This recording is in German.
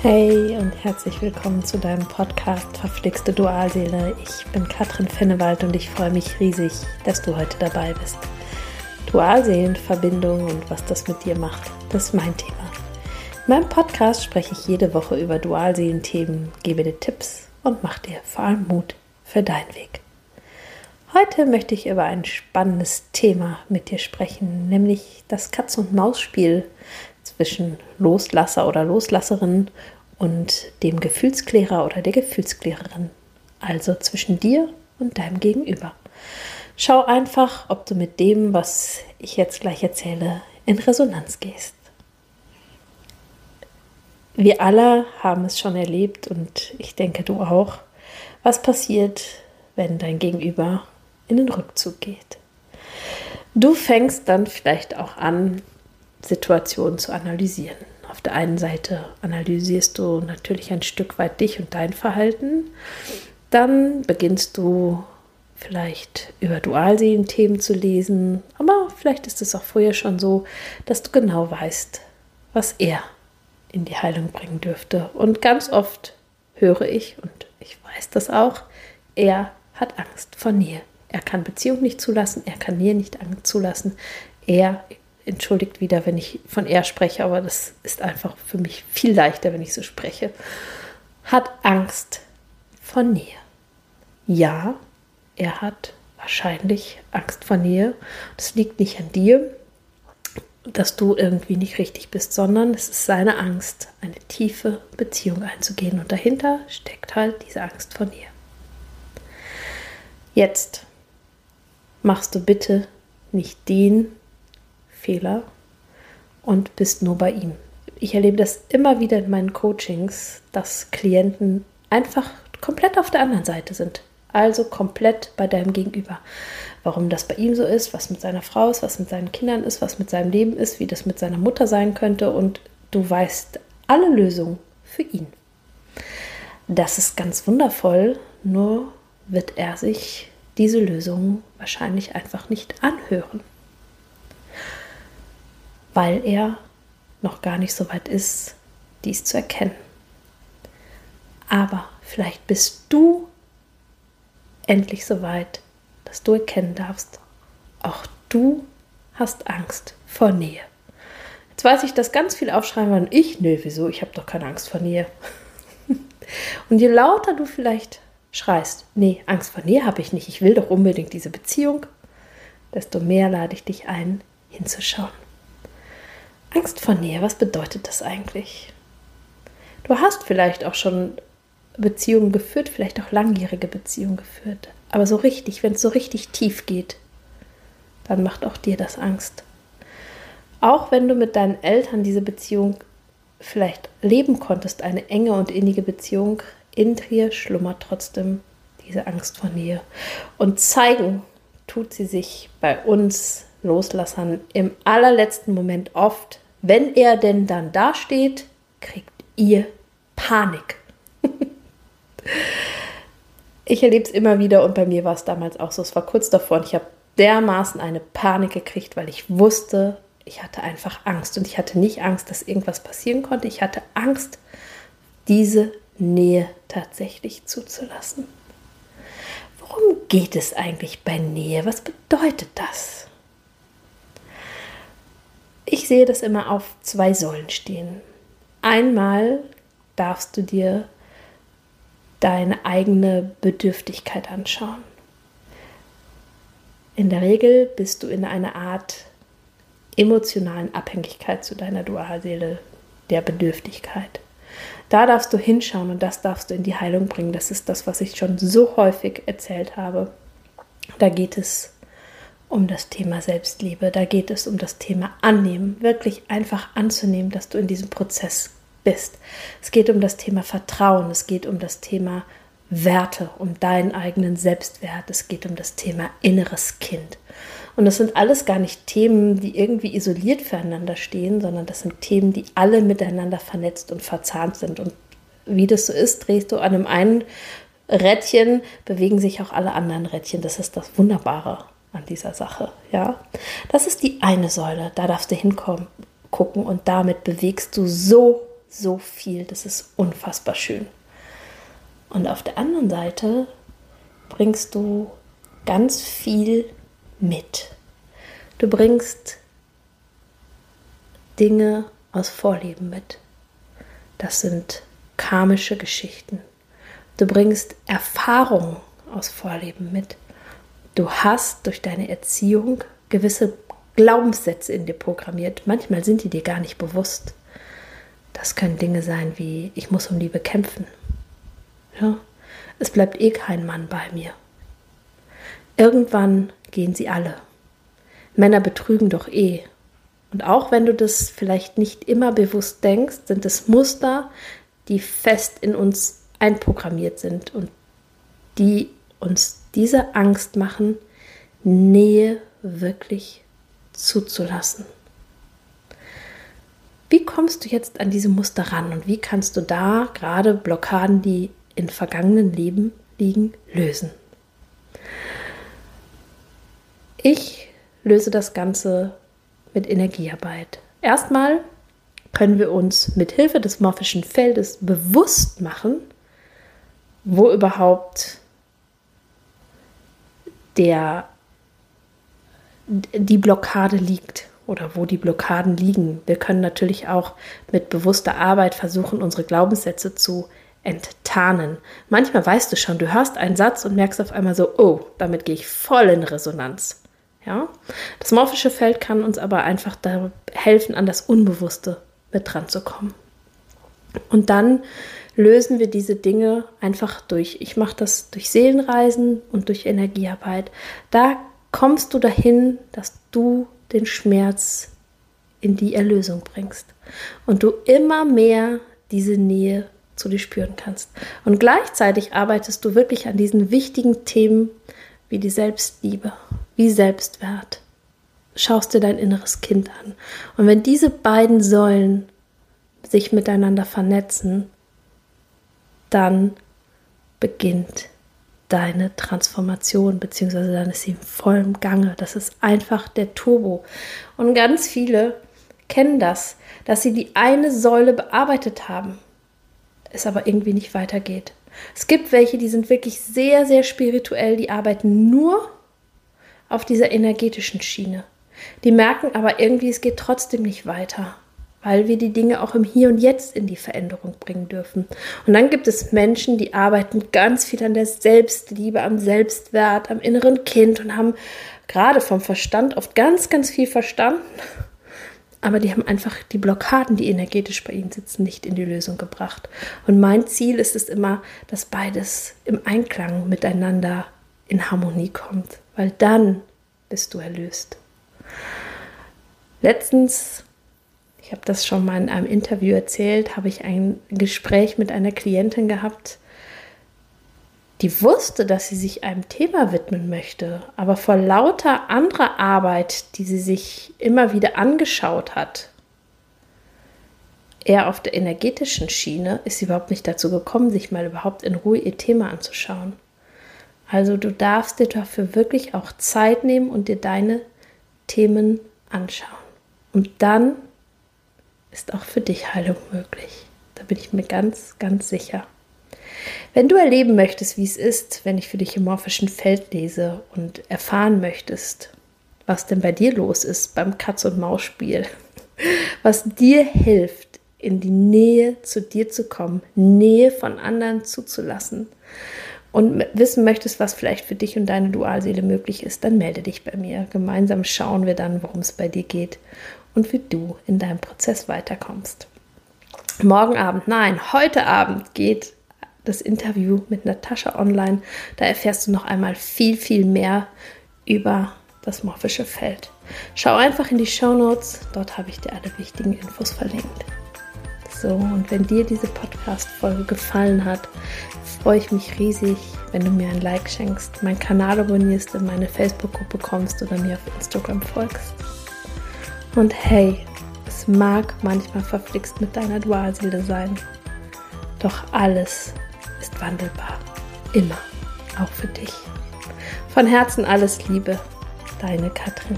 Hey und herzlich willkommen zu deinem Podcast Verflixte Dualseele. Ich bin Katrin Fennewald und ich freue mich riesig, dass du heute dabei bist. Dualseelenverbindung und was das mit dir macht, das ist mein Thema. In meinem Podcast spreche ich jede Woche über Dualseelenthemen, gebe dir Tipps und mache dir vor allem Mut für deinen Weg. Heute möchte ich über ein spannendes Thema mit dir sprechen, nämlich das Katz-und-Maus-Spiel zwischen Loslasser oder Loslasserin und dem Gefühlsklärer oder der Gefühlsklärerin. Also zwischen dir und deinem Gegenüber. Schau einfach, ob du mit dem, was ich jetzt gleich erzähle, in Resonanz gehst. Wir alle haben es schon erlebt und ich denke du auch, was passiert, wenn dein Gegenüber in den Rückzug geht. Du fängst dann vielleicht auch an, Situationen zu analysieren. Auf der einen Seite analysierst du natürlich ein Stück weit dich und dein Verhalten. Dann beginnst du vielleicht über Dualseelen-Themen zu lesen, aber vielleicht ist es auch vorher schon so, dass du genau weißt, was er in die Heilung bringen dürfte. Und ganz oft höre ich, und ich weiß das auch, er hat Angst vor Nähe. Er kann Beziehung nicht zulassen, er kann Nähe nicht zulassen. Er entschuldigt wieder, wenn ich von er spreche, aber das ist einfach für mich viel leichter, wenn ich so spreche, hat Angst vor Nähe. Ja, er hat wahrscheinlich Angst vor Nähe. Das liegt nicht an dir, dass du irgendwie nicht richtig bist, sondern es ist seine Angst, eine tiefe Beziehung einzugehen. Und dahinter steckt halt diese Angst vor Nähe. Jetzt machst du bitte nicht den Fehler und bist nur bei ihm. Ich erlebe das immer wieder in meinen Coachings, dass Klienten einfach komplett auf der anderen Seite sind. Also komplett bei deinem Gegenüber. Warum das bei ihm so ist, was mit seiner Frau ist, was mit seinen Kindern ist, was mit seinem Leben ist, wie das mit seiner Mutter sein könnte und du weißt alle Lösungen für ihn. Das ist ganz wundervoll, nur wird er sich diese Lösungen wahrscheinlich einfach nicht anhören weil er noch gar nicht so weit ist, dies zu erkennen. Aber vielleicht bist du endlich so weit, dass du erkennen darfst, auch du hast Angst vor Nähe. Jetzt weiß ich, dass ganz viel aufschreiben wollen. Ich, nö, wieso? Ich habe doch keine Angst vor Nähe. Und je lauter du vielleicht schreist, nee, Angst vor Nähe habe ich nicht, ich will doch unbedingt diese Beziehung, desto mehr lade ich dich ein, hinzuschauen. Angst vor Nähe, was bedeutet das eigentlich? Du hast vielleicht auch schon Beziehungen geführt, vielleicht auch langjährige Beziehungen geführt. Aber so richtig, wenn es so richtig tief geht, dann macht auch dir das Angst. Auch wenn du mit deinen Eltern diese Beziehung vielleicht leben konntest, eine enge und innige Beziehung, in dir schlummert trotzdem diese Angst vor Nähe. Und zeigen tut sie sich bei uns Loslassern im allerletzten Moment oft, wenn er denn dann dasteht, kriegt ihr Panik. ich erlebe es immer wieder und bei mir war es damals auch so. Es war kurz davor und ich habe dermaßen eine Panik gekriegt, weil ich wusste, ich hatte einfach Angst. Und ich hatte nicht Angst, dass irgendwas passieren konnte. Ich hatte Angst, diese Nähe tatsächlich zuzulassen. Worum geht es eigentlich bei Nähe? Was bedeutet das? Ich sehe das immer auf zwei Säulen stehen. Einmal darfst du dir deine eigene Bedürftigkeit anschauen. In der Regel bist du in einer Art emotionalen Abhängigkeit zu deiner Dualseele, der Bedürftigkeit. Da darfst du hinschauen und das darfst du in die Heilung bringen. Das ist das, was ich schon so häufig erzählt habe. Da geht es um das Thema Selbstliebe. Da geht es um das Thema Annehmen, wirklich einfach anzunehmen, dass du in diesem Prozess bist. Es geht um das Thema Vertrauen, es geht um das Thema Werte, um deinen eigenen Selbstwert, es geht um das Thema inneres Kind. Und das sind alles gar nicht Themen, die irgendwie isoliert füreinander stehen, sondern das sind Themen, die alle miteinander vernetzt und verzahnt sind. Und wie das so ist, drehst du an einem einen Rädchen, bewegen sich auch alle anderen Rädchen. Das ist das Wunderbare an dieser Sache. Ja, das ist die eine Säule. Da darfst du hinkommen, gucken und damit bewegst du so so viel. Das ist unfassbar schön. Und auf der anderen Seite bringst du ganz viel mit. Du bringst Dinge aus Vorleben mit. Das sind karmische Geschichten. Du bringst Erfahrungen aus Vorleben mit. Du hast durch deine Erziehung gewisse Glaubenssätze in dir programmiert. Manchmal sind die dir gar nicht bewusst. Das können Dinge sein wie, ich muss um Liebe kämpfen. Ja? Es bleibt eh kein Mann bei mir. Irgendwann gehen sie alle. Männer betrügen doch eh. Und auch wenn du das vielleicht nicht immer bewusst denkst, sind es Muster, die fest in uns einprogrammiert sind und die uns diese Angst machen, Nähe wirklich zuzulassen. Wie kommst du jetzt an diese Muster ran und wie kannst du da gerade Blockaden, die in vergangenen Leben liegen, lösen? Ich löse das Ganze mit Energiearbeit. Erstmal können wir uns mit Hilfe des morphischen Feldes bewusst machen, wo überhaupt der, die Blockade liegt oder wo die Blockaden liegen. Wir können natürlich auch mit bewusster Arbeit versuchen, unsere Glaubenssätze zu enttarnen. Manchmal weißt du schon, du hörst einen Satz und merkst auf einmal so, oh, damit gehe ich voll in Resonanz. Ja? Das morphische Feld kann uns aber einfach da helfen, an das Unbewusste mit dran zu kommen. Und dann lösen wir diese Dinge einfach durch. Ich mache das durch Seelenreisen und durch Energiearbeit. Da kommst du dahin, dass du den Schmerz in die Erlösung bringst und du immer mehr diese Nähe zu dir spüren kannst. Und gleichzeitig arbeitest du wirklich an diesen wichtigen Themen wie die Selbstliebe, wie Selbstwert. Schaust dir dein inneres Kind an. Und wenn diese beiden Säulen sich miteinander vernetzen, dann beginnt deine Transformation, beziehungsweise dann ist sie im vollen Gange. Das ist einfach der Turbo. Und ganz viele kennen das, dass sie die eine Säule bearbeitet haben, es aber irgendwie nicht weitergeht. Es gibt welche, die sind wirklich sehr, sehr spirituell, die arbeiten nur auf dieser energetischen Schiene. Die merken aber irgendwie, es geht trotzdem nicht weiter weil wir die Dinge auch im Hier und Jetzt in die Veränderung bringen dürfen. Und dann gibt es Menschen, die arbeiten ganz viel an der Selbstliebe, am Selbstwert, am inneren Kind und haben gerade vom Verstand oft ganz, ganz viel verstanden. Aber die haben einfach die Blockaden, die energetisch bei ihnen sitzen, nicht in die Lösung gebracht. Und mein Ziel ist es immer, dass beides im Einklang miteinander in Harmonie kommt, weil dann bist du erlöst. Letztens ich habe das schon mal in einem Interview erzählt, habe ich ein Gespräch mit einer Klientin gehabt, die wusste, dass sie sich einem Thema widmen möchte, aber vor lauter anderer Arbeit, die sie sich immer wieder angeschaut hat, eher auf der energetischen Schiene, ist sie überhaupt nicht dazu gekommen, sich mal überhaupt in Ruhe ihr Thema anzuschauen. Also du darfst dir dafür wirklich auch Zeit nehmen und dir deine Themen anschauen. Und dann ist auch für dich Heilung möglich. Da bin ich mir ganz, ganz sicher. Wenn du erleben möchtest, wie es ist, wenn ich für dich im morphischen Feld lese und erfahren möchtest, was denn bei dir los ist beim Katz- und Maus-Spiel, was dir hilft, in die Nähe zu dir zu kommen, Nähe von anderen zuzulassen und wissen möchtest, was vielleicht für dich und deine Dualseele möglich ist, dann melde dich bei mir. Gemeinsam schauen wir dann, worum es bei dir geht und wie du in deinem Prozess weiterkommst. Morgen Abend, nein, heute Abend geht das Interview mit Natascha online. Da erfährst du noch einmal viel, viel mehr über das morphische Feld. Schau einfach in die Show Notes, dort habe ich dir alle wichtigen Infos verlinkt. So, und wenn dir diese Podcast-Folge gefallen hat, freue ich mich riesig, wenn du mir ein Like schenkst, meinen Kanal abonnierst, in meine Facebook-Gruppe kommst oder mir auf Instagram folgst. Und hey, es mag manchmal verflixt mit deiner Dualseele sein, doch alles ist wandelbar. Immer, auch für dich. Von Herzen alles Liebe, deine Katrin.